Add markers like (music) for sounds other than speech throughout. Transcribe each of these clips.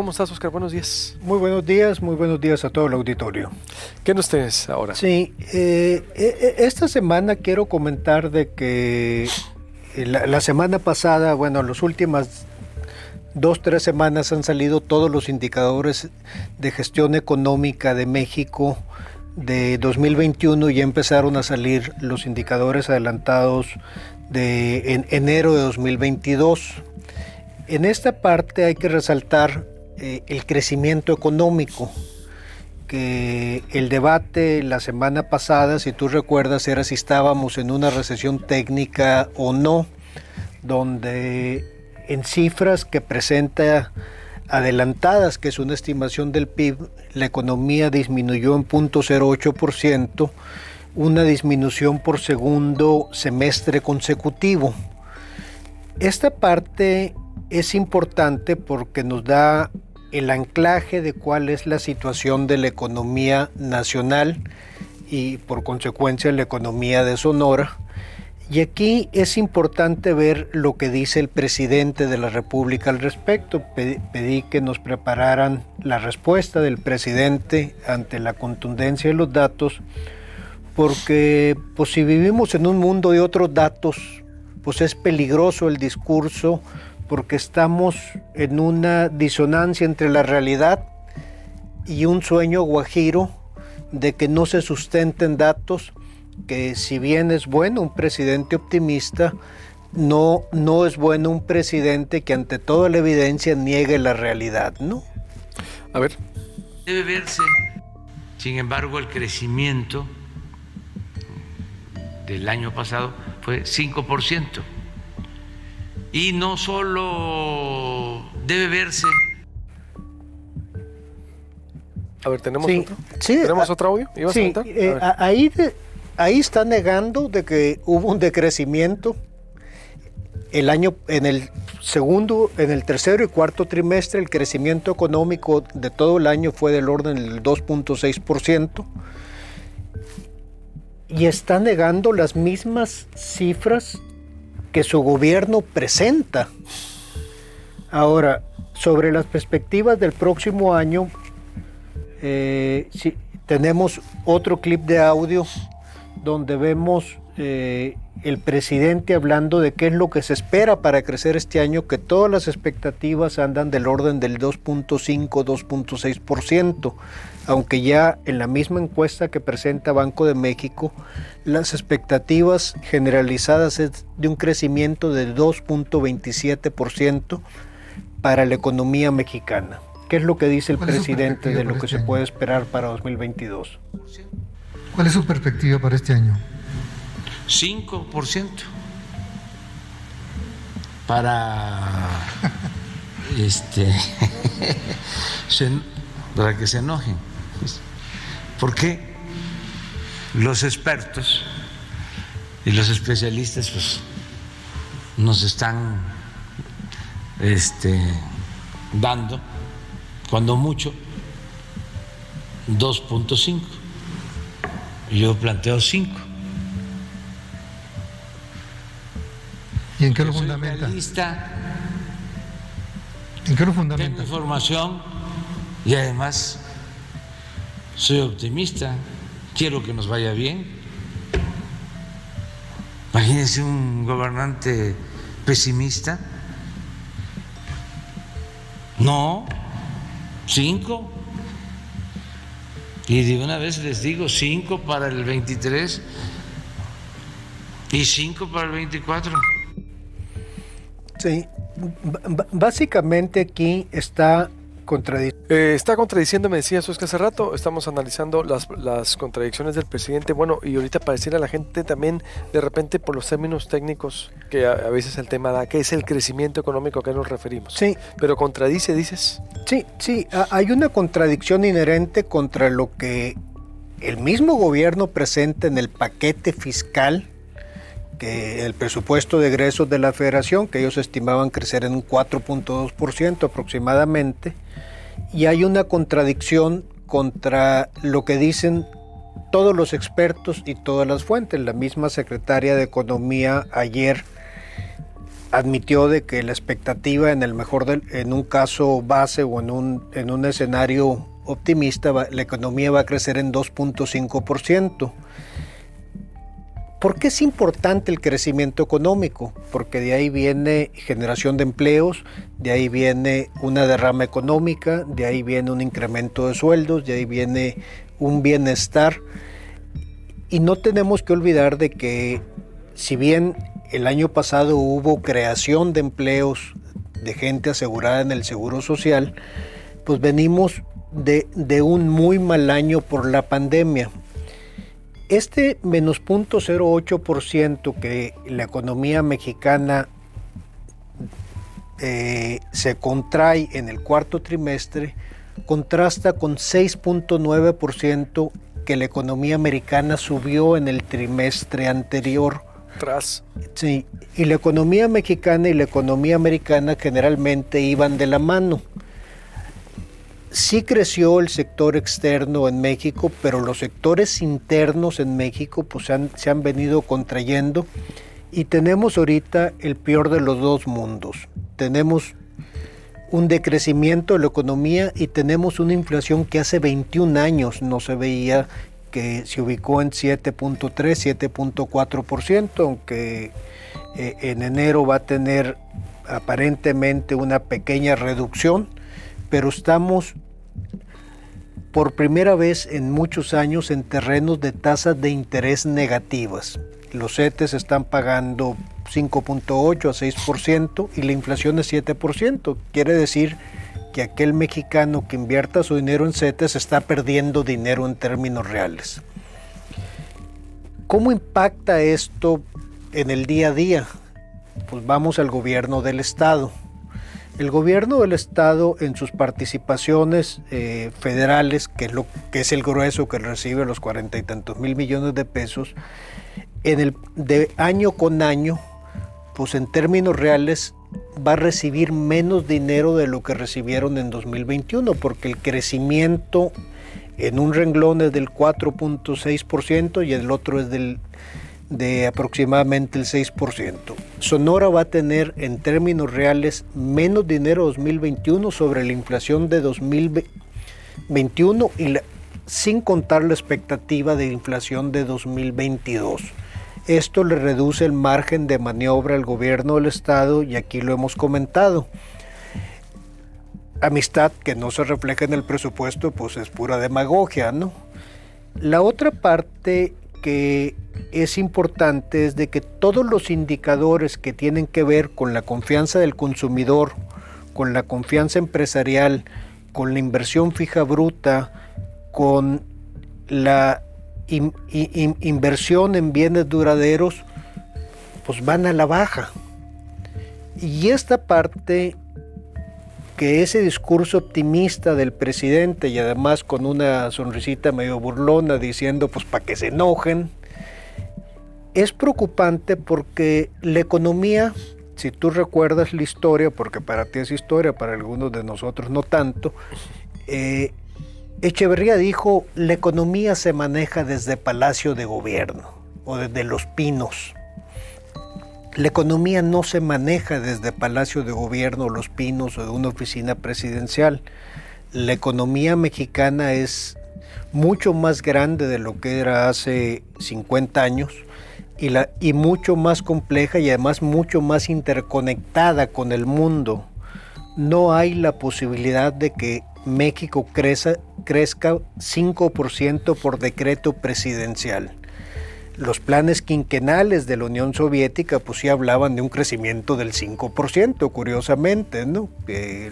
¿Cómo estás, Oscar? Buenos días. Muy buenos días, muy buenos días a todo el auditorio. ¿Qué nos tienes ahora? Sí, eh, eh, esta semana quiero comentar de que la, la semana pasada, bueno, las últimas dos, tres semanas han salido todos los indicadores de gestión económica de México de 2021 y ya empezaron a salir los indicadores adelantados de en enero de 2022. En esta parte hay que resaltar eh, el crecimiento económico, que el debate la semana pasada, si tú recuerdas, era si estábamos en una recesión técnica o no, donde en cifras que presenta adelantadas, que es una estimación del PIB, la economía disminuyó en 0.08%, una disminución por segundo semestre consecutivo. Esta parte es importante porque nos da el anclaje de cuál es la situación de la economía nacional y por consecuencia la economía de Sonora. Y aquí es importante ver lo que dice el presidente de la República al respecto. Pedí que nos prepararan la respuesta del presidente ante la contundencia de los datos, porque pues, si vivimos en un mundo de otros datos, pues es peligroso el discurso porque estamos en una disonancia entre la realidad y un sueño guajiro de que no se sustenten datos, que si bien es bueno un presidente optimista, no, no es bueno un presidente que ante toda la evidencia niegue la realidad, ¿no? A ver. Debe verse, sin embargo, el crecimiento del año pasado fue 5%. Y no solo debe verse. A ver, ¿tenemos Sí, otro? sí, ¿Tenemos a- otro audio? ¿Ibas a Sí? A eh, a- ahí, de- ahí está negando de que hubo un decrecimiento el año en el segundo, en el tercero y cuarto trimestre el crecimiento económico de todo el año fue del orden del 2.6% y está negando las mismas cifras que su gobierno presenta. Ahora, sobre las perspectivas del próximo año, eh, tenemos otro clip de audio donde vemos eh, el presidente hablando de qué es lo que se espera para crecer este año, que todas las expectativas andan del orden del 2.5, 2.6%, aunque ya en la misma encuesta que presenta Banco de México, las expectativas generalizadas es de un crecimiento de 2.27% para la economía mexicana. ¿Qué es lo que dice el ¿Cuál es su presidente de lo que este se año? puede esperar para 2022? ¿Cuál es su perspectiva para este año? 5% para este (laughs) para que se enojen. ¿Por qué los expertos y los especialistas pues nos están este dando cuando mucho 2.5 yo planteo 5 ¿Y en qué lo fundamenta? ¿En qué lo tengo fundamenta? información y además soy optimista, quiero que nos vaya bien. Imagínense un gobernante pesimista. No, cinco. Y de una vez les digo, cinco para el 23 y cinco para el 24. Sí, b- básicamente aquí está contradiciendo. Eh, está contradiciendo, me decías Oscar hace rato, estamos analizando las, las contradicciones del presidente, bueno, y ahorita para decirle a la gente también, de repente por los términos técnicos, que a, a veces el tema da, que es el crecimiento económico a que nos referimos. Sí, Pero contradice, dices. sí, sí, ha- hay una contradicción inherente contra lo que el mismo gobierno presenta en el paquete fiscal, que el presupuesto de egresos de la federación, que ellos estimaban crecer en un 4.2% aproximadamente, y hay una contradicción contra lo que dicen todos los expertos y todas las fuentes. La misma secretaria de Economía ayer admitió de que la expectativa en el mejor en un caso base o en un, en un escenario optimista la economía va a crecer en 2.5%. ¿Por qué es importante el crecimiento económico? Porque de ahí viene generación de empleos, de ahí viene una derrama económica, de ahí viene un incremento de sueldos, de ahí viene un bienestar. Y no tenemos que olvidar de que si bien el año pasado hubo creación de empleos de gente asegurada en el Seguro Social, pues venimos de, de un muy mal año por la pandemia. Este menos 0.08% que la economía mexicana eh, se contrae en el cuarto trimestre contrasta con 6.9% que la economía americana subió en el trimestre anterior. Tras. Sí, y la economía mexicana y la economía americana generalmente iban de la mano. Sí creció el sector externo en México, pero los sectores internos en México pues, se han venido contrayendo y tenemos ahorita el peor de los dos mundos. Tenemos un decrecimiento de la economía y tenemos una inflación que hace 21 años no se veía, que se ubicó en 7.3, 7.4%, aunque eh, en enero va a tener aparentemente una pequeña reducción pero estamos por primera vez en muchos años en terrenos de tasas de interés negativas. Los CETES están pagando 5.8 a 6% y la inflación es 7%. Quiere decir que aquel mexicano que invierta su dinero en CETES está perdiendo dinero en términos reales. ¿Cómo impacta esto en el día a día? Pues vamos al gobierno del estado. El gobierno del estado en sus participaciones eh, federales, que es, lo, que es el grueso que recibe los cuarenta y tantos mil millones de pesos, en el, de año con año, pues en términos reales va a recibir menos dinero de lo que recibieron en 2021, porque el crecimiento en un renglón es del 4.6% y el otro es del de aproximadamente el 6%. Sonora va a tener en términos reales menos dinero 2021 sobre la inflación de 2021 y sin contar la expectativa de inflación de 2022. Esto le reduce el margen de maniobra al gobierno del estado y aquí lo hemos comentado. Amistad que no se refleja en el presupuesto pues es pura demagogia, ¿no? La otra parte que es importante es de que todos los indicadores que tienen que ver con la confianza del consumidor, con la confianza empresarial, con la inversión fija bruta, con la inversión en bienes duraderos, pues van a la baja. Y esta parte que ese discurso optimista del presidente y además con una sonrisita medio burlona diciendo pues para que se enojen, es preocupante porque la economía, si tú recuerdas la historia, porque para ti es historia, para algunos de nosotros no tanto, eh, Echeverría dijo, la economía se maneja desde Palacio de Gobierno o desde Los Pinos. La economía no se maneja desde Palacio de Gobierno, Los Pinos o de una oficina presidencial. La economía mexicana es mucho más grande de lo que era hace 50 años y, la, y mucho más compleja y además mucho más interconectada con el mundo. No hay la posibilidad de que México crezca, crezca 5% por decreto presidencial los planes quinquenales de la Unión Soviética pues sí hablaban de un crecimiento del 5%, curiosamente, ¿no?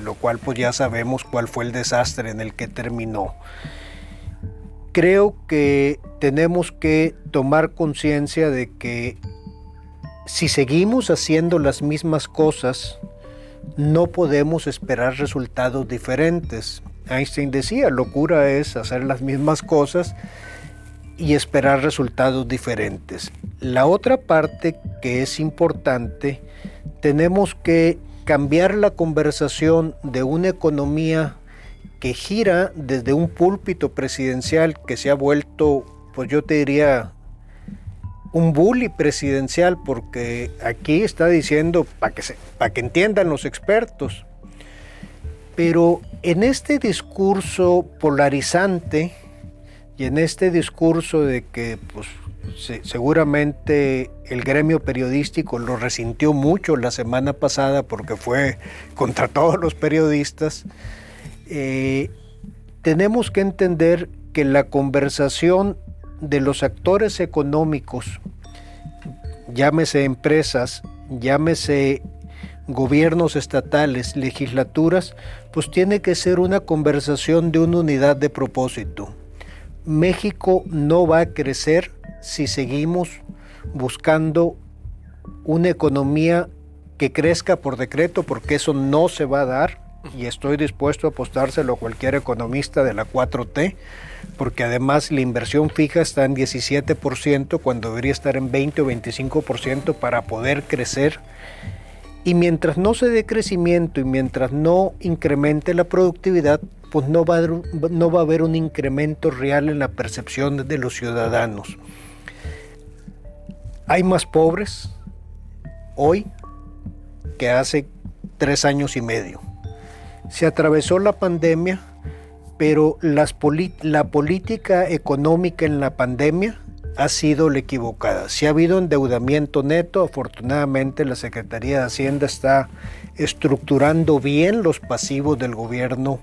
lo cual pues ya sabemos cuál fue el desastre en el que terminó. Creo que tenemos que tomar conciencia de que si seguimos haciendo las mismas cosas, no podemos esperar resultados diferentes. Einstein decía, locura es hacer las mismas cosas y esperar resultados diferentes. La otra parte que es importante, tenemos que cambiar la conversación de una economía que gira desde un púlpito presidencial que se ha vuelto, pues yo te diría, un bully presidencial porque aquí está diciendo, para que, para que entiendan los expertos, pero en este discurso polarizante y en este discurso de que pues, seguramente el gremio periodístico lo resintió mucho la semana pasada porque fue contra (laughs) todos los periodistas, eh, tenemos que entender que la conversación de los actores económicos, llámese empresas, llámese gobiernos estatales, legislaturas, pues tiene que ser una conversación de una unidad de propósito. México no va a crecer si seguimos buscando una economía que crezca por decreto, porque eso no se va a dar, y estoy dispuesto a apostárselo a cualquier economista de la 4T, porque además la inversión fija está en 17% cuando debería estar en 20 o 25% para poder crecer. Y mientras no se dé crecimiento y mientras no incremente la productividad, pues no va, a haber, no va a haber un incremento real en la percepción de los ciudadanos. Hay más pobres hoy que hace tres años y medio. Se atravesó la pandemia pero las la política económica en la pandemia ha sido la equivocada. Si ha habido endeudamiento neto, afortunadamente la Secretaría de Hacienda está estructurando bien los pasivos del gobierno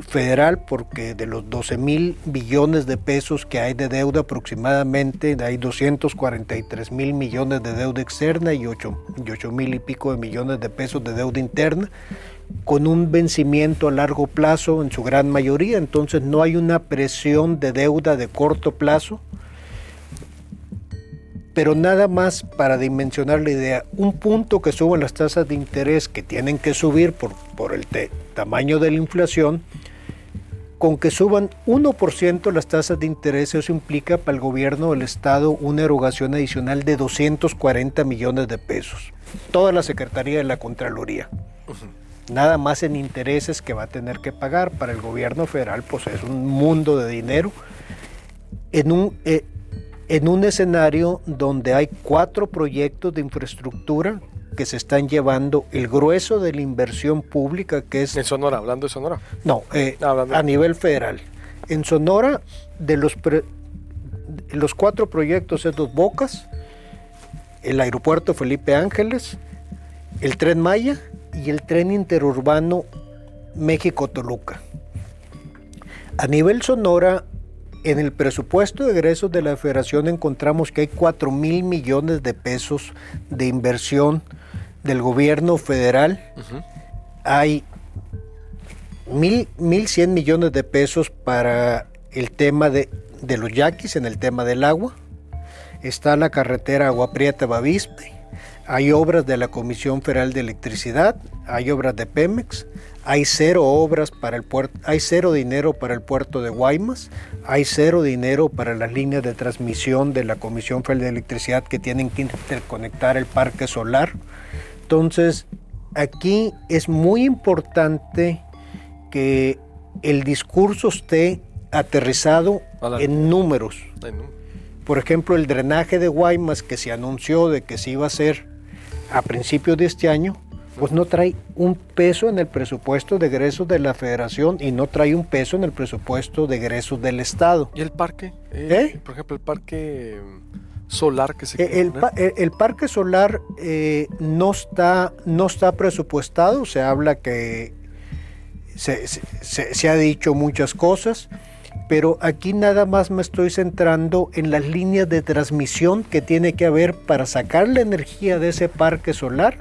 federal porque de los 12 mil billones de pesos que hay de deuda aproximadamente hay 243 mil millones de deuda externa y 8 mil y pico de millones de pesos de deuda interna con un vencimiento a largo plazo en su gran mayoría, entonces no hay una presión de deuda de corto plazo. Pero nada más para dimensionar la idea, un punto que suben las tasas de interés que tienen que subir por, por el tamaño de la inflación, con que suban 1% las tasas de interés, eso implica para el gobierno del Estado una erogación adicional de 240 millones de pesos. Toda la Secretaría de la Contraloría nada más en intereses que va a tener que pagar para el gobierno federal, pues es un mundo de dinero, en un, eh, en un escenario donde hay cuatro proyectos de infraestructura que se están llevando el grueso de la inversión pública que es... En Sonora, hablando de Sonora. No, eh, a nivel federal. En Sonora, de los, los cuatro proyectos es Dos Bocas, el aeropuerto Felipe Ángeles, el tren Maya y el tren interurbano México-Toluca. A nivel Sonora, en el presupuesto de egresos de la federación encontramos que hay 4 mil millones de pesos de inversión del gobierno federal. Hay mil, 1.100 millones de pesos para el tema de, de, los yaquis, en el tema del agua. Está la carretera Agua Prieta-Bavispe hay obras de la Comisión Federal de Electricidad, hay obras de Pemex, hay cero obras para el puerto, hay cero dinero para el puerto de Guaymas, hay cero dinero para las líneas de transmisión de la Comisión Federal de Electricidad que tienen que interconectar el parque solar. Entonces, aquí es muy importante que el discurso esté aterrizado en números. Por ejemplo, el drenaje de Guaymas que se anunció de que se iba a hacer a principios de este año, pues no trae un peso en el presupuesto de egresos de la federación y no trae un peso en el presupuesto de egresos del Estado. ¿Y el parque? Eh, ¿Eh? Por ejemplo, el parque solar que se eh, el, el, parque solar no, está, no está presupuestado, se habla que se, se ha dicho muchas cosas pero aquí nada más me estoy centrando en las líneas de transmisión que tiene que haber para sacar la energía de ese parque solar,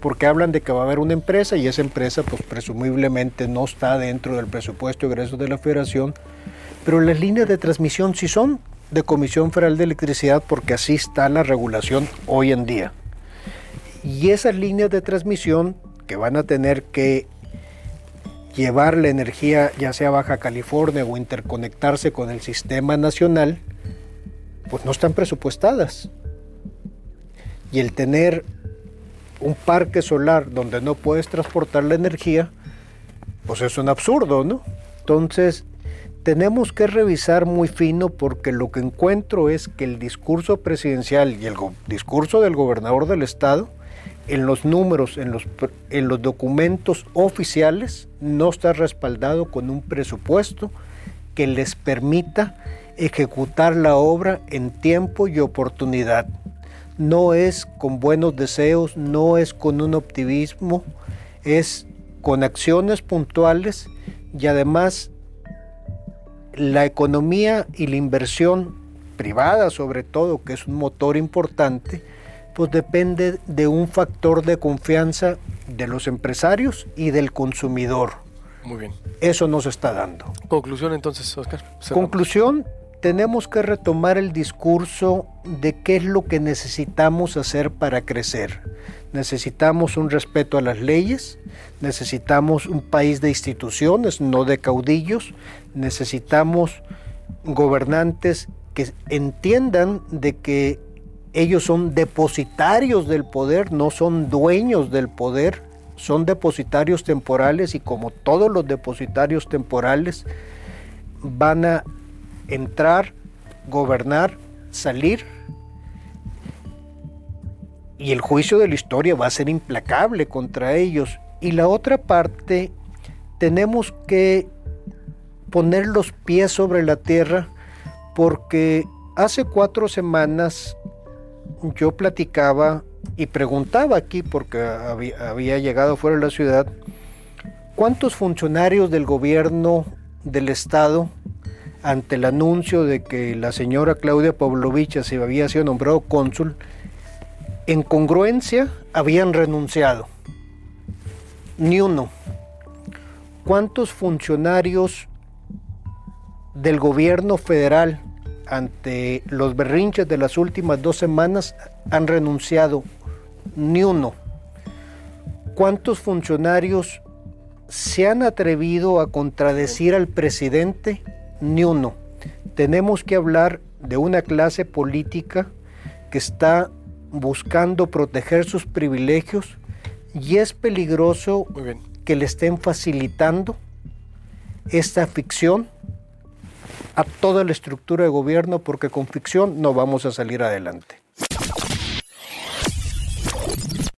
porque hablan de que va a haber una empresa y esa empresa pues presumiblemente no está dentro del presupuesto de egresos de la federación, pero las líneas de transmisión sí son de Comisión Federal de Electricidad porque así está la regulación hoy en día. Y esas líneas de transmisión que van a tener que llevar la energía ya sea a Baja California o interconectarse con el sistema nacional, pues no están presupuestadas. Y el tener un parque solar donde no puedes transportar la energía, pues es un absurdo, ¿no? Entonces, tenemos que revisar muy fino porque lo que encuentro es que el discurso presidencial y el discurso del gobernador del estado en los números, en los, en los documentos oficiales, no está respaldado con un presupuesto que les permita ejecutar la obra en tiempo y oportunidad. No es con buenos deseos, no es con un optimismo, es con acciones puntuales y además la economía y la inversión privada sobre todo, que es un motor importante, pues depende de un factor de confianza de los empresarios y del consumidor. Muy bien. Eso nos está dando. Conclusión entonces, Oscar. Conclusión, tenemos que retomar el discurso de qué es lo que necesitamos hacer para crecer. Necesitamos un respeto a las leyes, necesitamos un país de instituciones, no de caudillos, necesitamos gobernantes que entiendan de que ellos son depositarios del poder, no son dueños del poder, son depositarios temporales y como todos los depositarios temporales van a entrar, gobernar, salir y el juicio de la historia va a ser implacable contra ellos. Y la otra parte, tenemos que poner los pies sobre la tierra porque hace cuatro semanas yo platicaba y preguntaba aquí, porque había, llegado fuera de la ciudad, ¿cuántos funcionarios del gobierno del Estado, ante el anuncio de que la señora Claudia Pavlovich se había sido nombrado cónsul, en congruencia habían renunciado? Ni uno. ¿Cuántos funcionarios del gobierno federal ante los berrinches de las últimas dos semanas han renunciado ni uno. ¿Cuántos funcionarios se han atrevido a contradecir al presidente? Ni uno. Tenemos que hablar de una clase política que está buscando proteger sus privilegios y es peligroso que le estén facilitando esta ficción a toda la estructura de gobierno porque con ficción no vamos a salir adelante.